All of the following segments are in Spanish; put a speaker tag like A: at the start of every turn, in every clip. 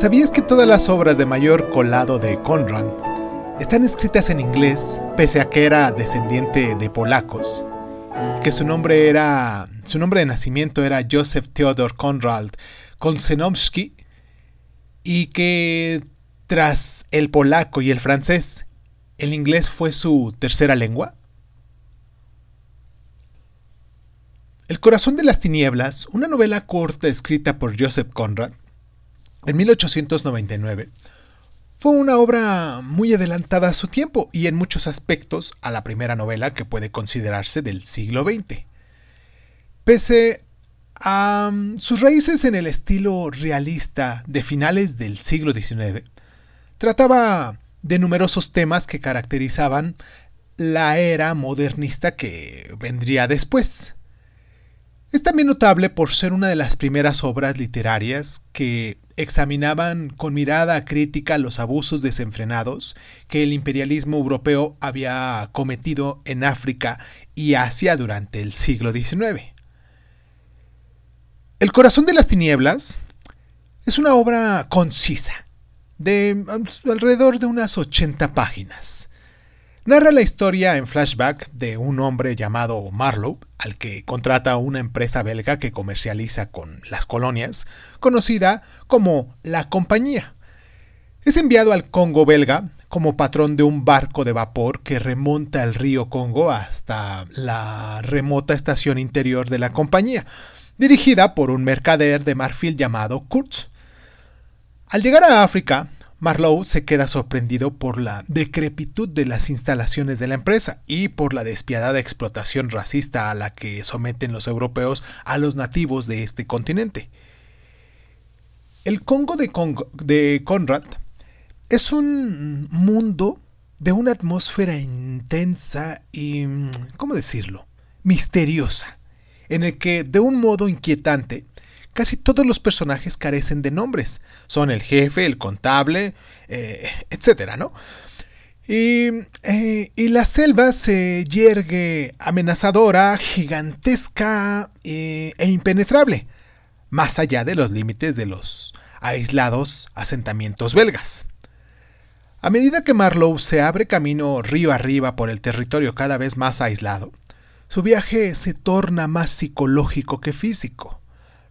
A: ¿Sabías que todas las obras de mayor colado de Conrad están escritas en inglés, pese a que era descendiente de polacos? Que su nombre era. su nombre de nacimiento era Joseph Theodor Konrad Kolsenowski y que tras el polaco y el francés, el inglés fue su tercera lengua? El corazón de las tinieblas, una novela corta escrita por Joseph Conrad, en 1899, fue una obra muy adelantada a su tiempo y en muchos aspectos a la primera novela que puede considerarse del siglo XX. Pese a mm, sus raíces en el estilo realista de finales del siglo XIX, trataba de numerosos temas que caracterizaban la era modernista que vendría después. Es también notable por ser una de las primeras obras literarias que examinaban con mirada crítica los abusos desenfrenados que el imperialismo europeo había cometido en África y Asia durante el siglo XIX. El corazón de las tinieblas es una obra concisa, de alrededor de unas 80 páginas, Narra la historia en flashback de un hombre llamado Marlowe, al que contrata una empresa belga que comercializa con las colonias, conocida como la Compañía. Es enviado al Congo belga como patrón de un barco de vapor que remonta el río Congo hasta la remota estación interior de la compañía, dirigida por un mercader de marfil llamado Kurtz. Al llegar a África, Marlowe se queda sorprendido por la decrepitud de las instalaciones de la empresa y por la despiadada explotación racista a la que someten los europeos a los nativos de este continente. El Congo de, de Conrad es un mundo de una atmósfera intensa y, ¿cómo decirlo?, misteriosa, en el que, de un modo inquietante, casi todos los personajes carecen de nombres. Son el jefe, el contable, eh, etcétera, ¿no? Y, eh, y, la selva se yergue amenazadora, gigantesca eh, e impenetrable, más allá de los límites de los aislados asentamientos belgas. A medida que Marlowe se abre camino río arriba por el territorio cada vez más aislado, su viaje se torna más psicológico que físico.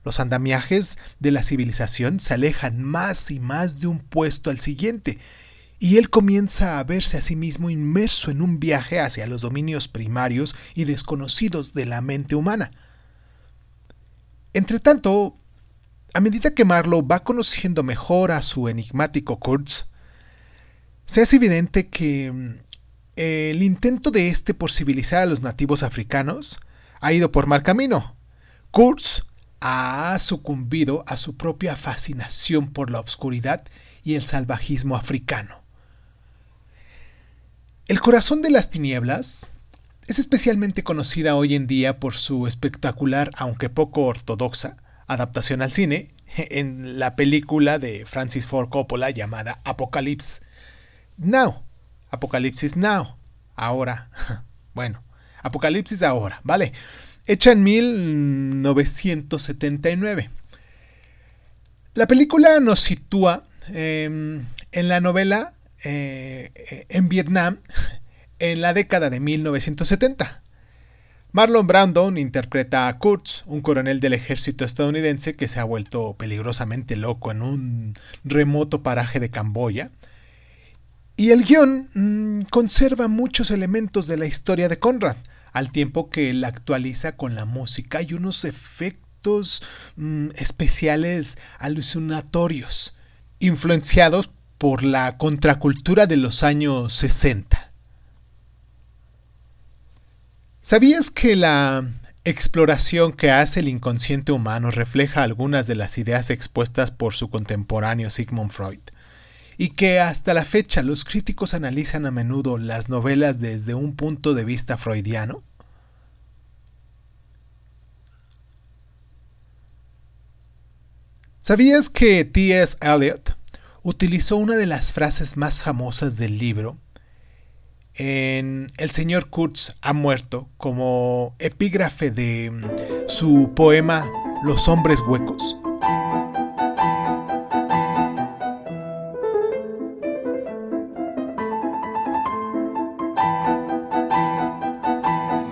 A: Los andamiajes de la civilización se alejan más y más de un puesto al siguiente, y él comienza a verse a sí mismo inmerso en un viaje hacia los dominios primarios y desconocidos de la mente humana. Entretanto, a medida que Marlowe va conociendo mejor a su enigmático Kurtz, se hace evidente que mm, el intento de este por civilizar a los nativos africanos ha ido por mal camino. Kurtz ha sucumbido a su propia fascinación por la obscuridad y el salvajismo africano. El corazón de las tinieblas es especialmente conocida hoy en día por su espectacular, aunque poco ortodoxa, adaptación al cine en la película de Francis Ford Coppola llamada Apocalypse Now. Apocalipsis Now. Ahora. Bueno, Apocalipsis ahora, ¿vale? Hecha en 1979. La película nos sitúa em, en la novela eh, en Vietnam en la década de 1970. Marlon Brandon interpreta a Kurtz, un coronel del ejército estadounidense que se ha vuelto peligrosamente loco en un remoto paraje de Camboya. Y el guion mm, conserva muchos elementos de la historia de Conrad, al tiempo que la actualiza con la música y unos efectos mm, especiales alucinatorios, influenciados por la contracultura de los años 60. ¿Sabías que la exploración que hace el inconsciente humano refleja algunas de las ideas expuestas por su contemporáneo Sigmund Freud? Y que hasta la fecha los críticos analizan a menudo las novelas desde un punto de vista freudiano? ¿Sabías que T.S. Eliot utilizó una de las frases más famosas del libro en El señor Kurtz ha muerto como epígrafe de su poema Los hombres huecos?